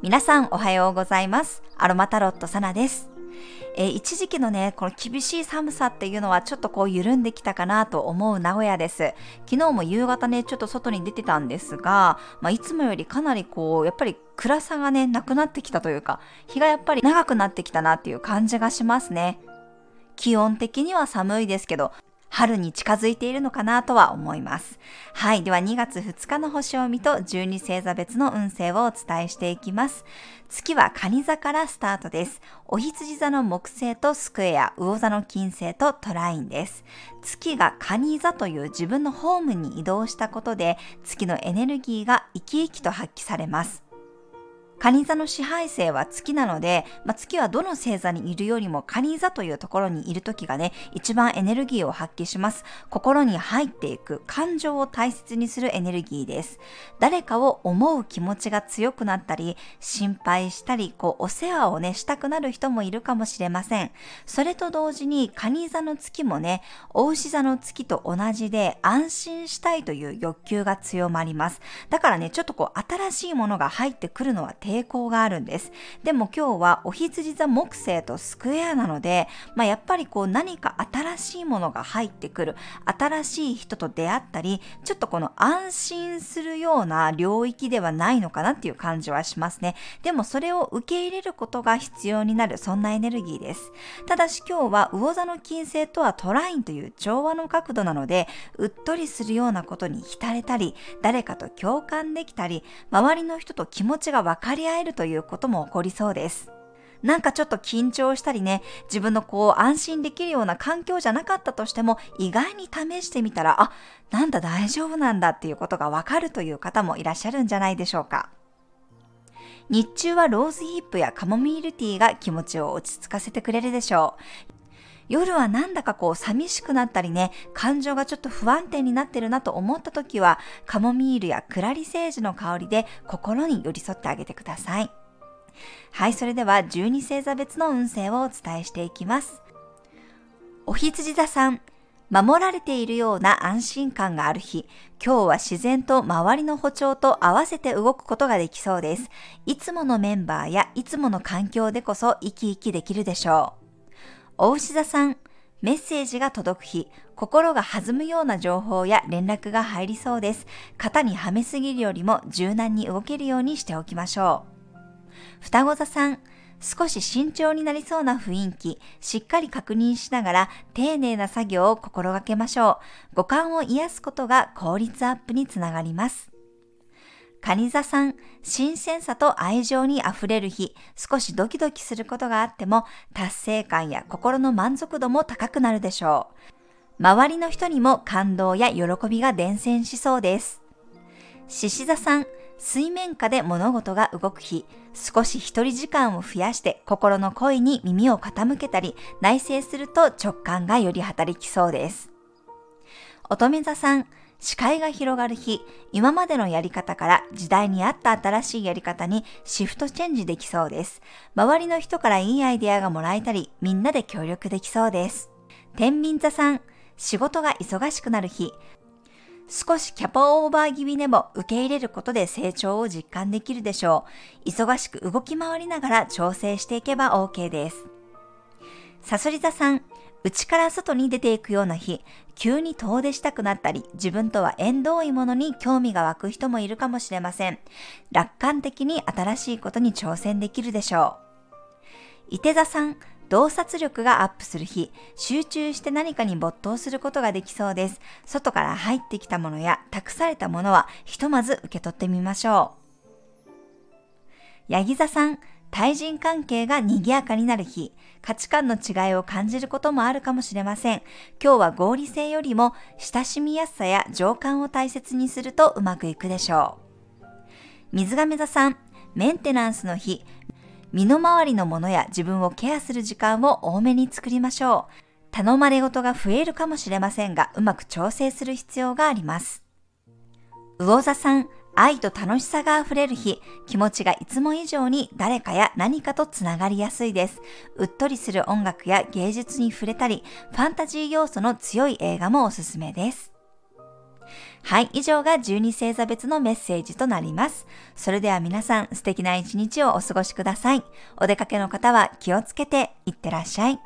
皆さんおはようございます。アロマタロットサナです。えー、一時期のね、この厳しい寒さっていうのはちょっとこう緩んできたかなと思う名古屋です。昨日も夕方ね、ちょっと外に出てたんですが、まあ、いつもよりかなりこう、やっぱり暗さがね、なくなってきたというか、日がやっぱり長くなってきたなっていう感じがしますね。気温的には寒いですけど、春に近づいているのかなとは思います。はい。では2月2日の星を見と12星座別の運勢をお伝えしていきます。月は蟹座からスタートです。お羊座の木星とスクエア、魚座の金星とトラインです。月が蟹座という自分のホームに移動したことで、月のエネルギーが生き生きと発揮されます。蟹座の支配性は月なので、まあ、月はどの星座にいるよりも蟹座というところにいる時がね、一番エネルギーを発揮します。心に入っていく感情を大切にするエネルギーです。誰かを思う気持ちが強くなったり、心配したり、こう、お世話をね、したくなる人もいるかもしれません。それと同時に、蟹座の月もね、お牛座の月と同じで安心したいという欲求が強まります。だからね、ちょっとこう、新しいものが入ってくるのは抵抗があるんです。でも今日はお羊座木星とスクエアなので、まあ、やっぱりこう何か新しいものが入ってくる、新しい人と出会ったり、ちょっとこの安心するような領域ではないのかなっていう感じはしますね。でもそれを受け入れることが必要になる、そんなエネルギーです。ただし今日は魚座の金星とはトラインという調和の角度なので、うっとりするようなことに浸れたり、誰かと共感できたり、周りの人と気持ちが分かり合えるということも起こりそうです。なんかちょっと緊張したりね、自分のこう安心できるような環境じゃなかったとしても、意外に試してみたら、あ、なんだ大丈夫なんだっていうことがわかるという方もいらっしゃるんじゃないでしょうか。日中はローズヒップやカモミールティーが気持ちを落ち着かせてくれるでしょう。夜はなんだかこう寂しくなったりね、感情がちょっと不安定になってるなと思った時は、カモミールやクラリセージの香りで心に寄り添ってあげてください。はい、それでは12星座別の運勢をお伝えしていきます。お羊座さん、守られているような安心感がある日、今日は自然と周りの歩調と合わせて動くことができそうです。いつものメンバーやいつもの環境でこそ生き生きできるでしょう。お牛座さん、メッセージが届く日、心が弾むような情報や連絡が入りそうです。型にはめすぎるよりも柔軟に動けるようにしておきましょう。双子座さん、少し慎重になりそうな雰囲気、しっかり確認しながら丁寧な作業を心がけましょう。五感を癒すことが効率アップにつながります。蟹座さん、新鮮さと愛情に溢れる日、少しドキドキすることがあっても、達成感や心の満足度も高くなるでしょう。周りの人にも感動や喜びが伝染しそうです。獅子座さん、水面下で物事が動く日、少し一人時間を増やして心の声に耳を傾けたり、内省すると直感がより働きそうです。乙女座さん、視界が広がる日、今までのやり方から時代に合った新しいやり方にシフトチェンジできそうです。周りの人からいいアイデアがもらえたり、みんなで協力できそうです。天秤座さん、仕事が忙しくなる日、少しキャパオーバー気味でも受け入れることで成長を実感できるでしょう。忙しく動き回りながら調整していけば OK です。サソリ座さん、内から外に出ていくような日、急に遠出したくなったり、自分とは縁遠いものに興味が湧く人もいるかもしれません。楽観的に新しいことに挑戦できるでしょう。伊手座さん、洞察力がアップする日、集中して何かに没頭することができそうです。外から入ってきたものや託されたものはひとまず受け取ってみましょう。ヤギ座さん、対人関係が賑やかになる日、価値観の違いを感じることもあるかもしれません。今日は合理性よりも親しみやすさや情感を大切にするとうまくいくでしょう。水亀座さん、メンテナンスの日、身の回りのものや自分をケアする時間を多めに作りましょう。頼まれ事が増えるかもしれませんが、うまく調整する必要があります。魚座さん、愛と楽しさが溢れる日、気持ちがいつも以上に誰かや何かとつながりやすいです。うっとりする音楽や芸術に触れたり、ファンタジー要素の強い映画もおすすめです。はい、以上が12星座別のメッセージとなります。それでは皆さん素敵な一日をお過ごしください。お出かけの方は気をつけていってらっしゃい。